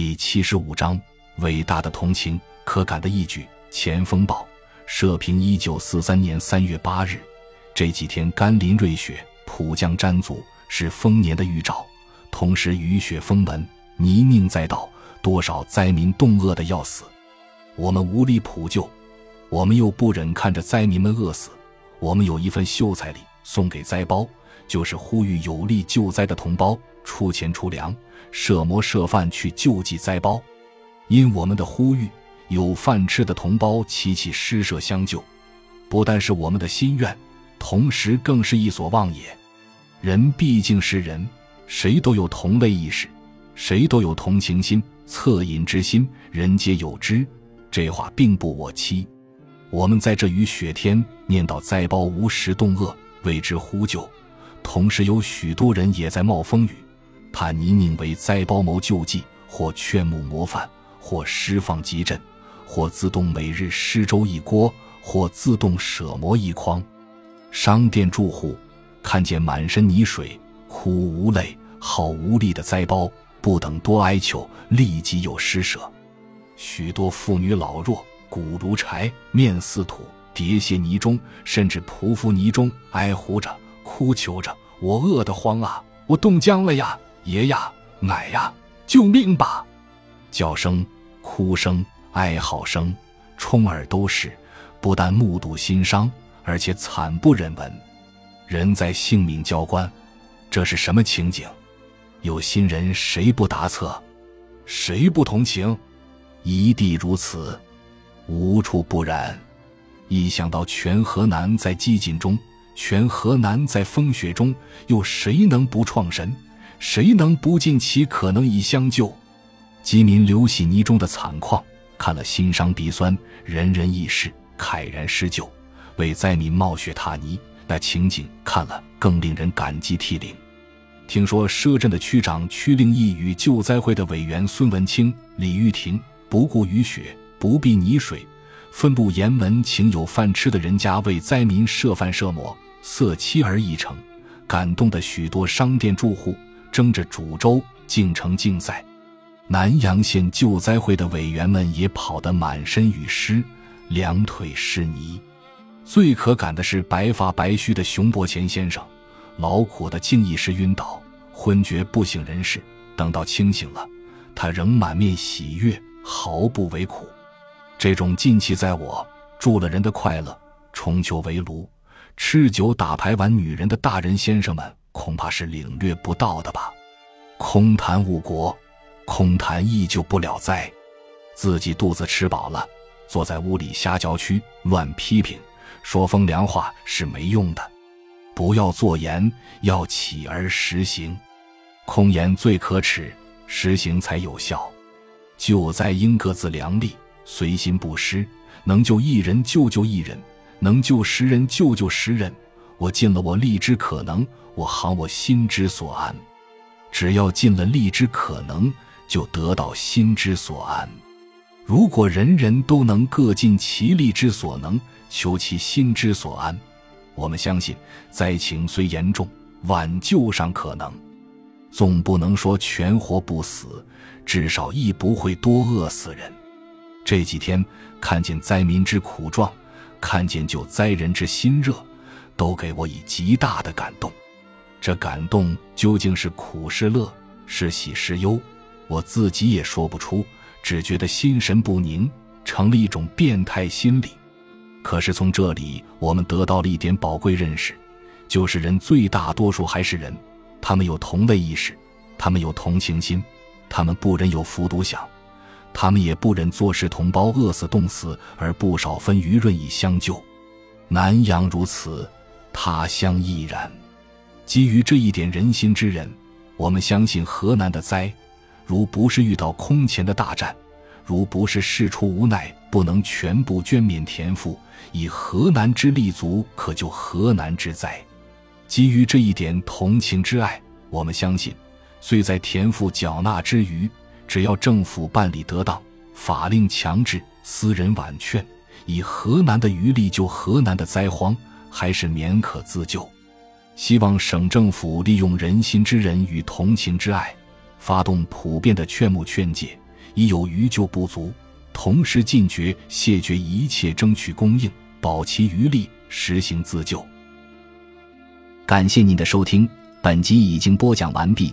第七十五章：伟大的同情，可感的义举。前锋报社评：一九四三年三月八日，这几天甘霖瑞雪，普降沾足，是丰年的预兆。同时雨雪封门，泥泞载道，多少灾民冻饿的要死。我们无力普救，我们又不忍看着灾民们饿死。我们有一份秀才礼送给灾包，就是呼吁有力救灾的同胞出钱出粮。设馍设饭去救济灾包，因我们的呼吁，有饭吃的同胞齐齐施舍相救，不但是我们的心愿，同时更是一所望也。人毕竟是人，谁都有同类意识，谁都有同情心、恻隐之心，人皆有之。这话并不我欺。我们在这雨雪天念叨灾包无食冻饿，为之呼救，同时有许多人也在冒风雨。怕泥泞为灾包谋救济，或劝募模范，或施放急赈，或自动每日施粥一锅，或自动舍馍一筐。商店住户看见满身泥水、哭无泪、好无力的灾包，不等多哀求，立即有施舍。许多妇女老弱，骨如柴，面似土，跌泻泥中，甚至匍匐泥中，哀呼着、哭求着：“我饿得慌啊，我冻僵了呀！”爷呀，奶呀，救命吧！叫声、哭声、哀嚎声，充耳都是。不但目睹心伤，而且惨不忍闻。人在性命交关，这是什么情景？有心人谁不答测？谁不同情？一地如此，无处不然。一想到全河南在寂静中，全河南在风雪中，又谁能不创神？谁能不尽其可能以相救？饥民流洗泥中的惨况，看了心伤鼻酸，人人义士慨然施救，为灾民冒雪踏泥，那情景看了更令人感激涕零。听说赊镇的区长屈令义与救灾会的委员孙文清、李玉婷不顾雨雪，不避泥水，分布沿门请有饭吃的人家为灾民设饭设馍，色妻而一成，感动的许多商店住户。争着煮粥，进城竞赛。南阳县救灾会的委员们也跑得满身雨湿，两腿湿泥。最可感的是白发白须的熊伯乾先生，劳苦的竟一时晕倒，昏厥不省人事。等到清醒了，他仍满面喜悦，毫不为苦。这种尽气在我助了人的快乐，重求围炉、吃酒打牌玩女人的大人先生们。恐怕是领略不到的吧？空谈误国，空谈亦救不了灾。自己肚子吃饱了，坐在屋里瞎嚼曲、乱批评、说风凉话是没用的。不要做言，要起而实行。空言最可耻，实行才有效。救灾应各自量力，随心不失。能救一人，救救一人；能救十人，救救十人。我尽了我力之可能。我行我心之所安，只要尽了力之可能，就得到心之所安。如果人人都能各尽其力之所能，求其心之所安，我们相信灾情虽严重，挽救尚可能。总不能说全活不死，至少亦不会多饿死人。这几天看见灾民之苦状，看见救灾人之心热，都给我以极大的感动。这感动究竟是苦是乐，是喜是忧，我自己也说不出，只觉得心神不宁，成了一种变态心理。可是从这里，我们得到了一点宝贵认识，就是人最大多数还是人，他们有同类意识，他们有同情心，他们不忍有服毒想，他们也不忍坐视同胞饿死冻死而不少分余润以相救。南阳如此，他乡亦然。基于这一点人心之人，我们相信河南的灾，如不是遇到空前的大战，如不是事出无奈不能全部捐免田赋，以河南之力足可救河南之灾。基于这一点同情之爱，我们相信，虽在田赋缴纳之余，只要政府办理得当，法令强制，私人婉劝，以河南的余力救河南的灾荒，还是免可自救。希望省政府利用人心之仁与同情之爱，发动普遍的劝募劝解，已有余救不足，同时禁绝谢绝一切争取供应，保其余力，实行自救。感谢您的收听，本集已经播讲完毕。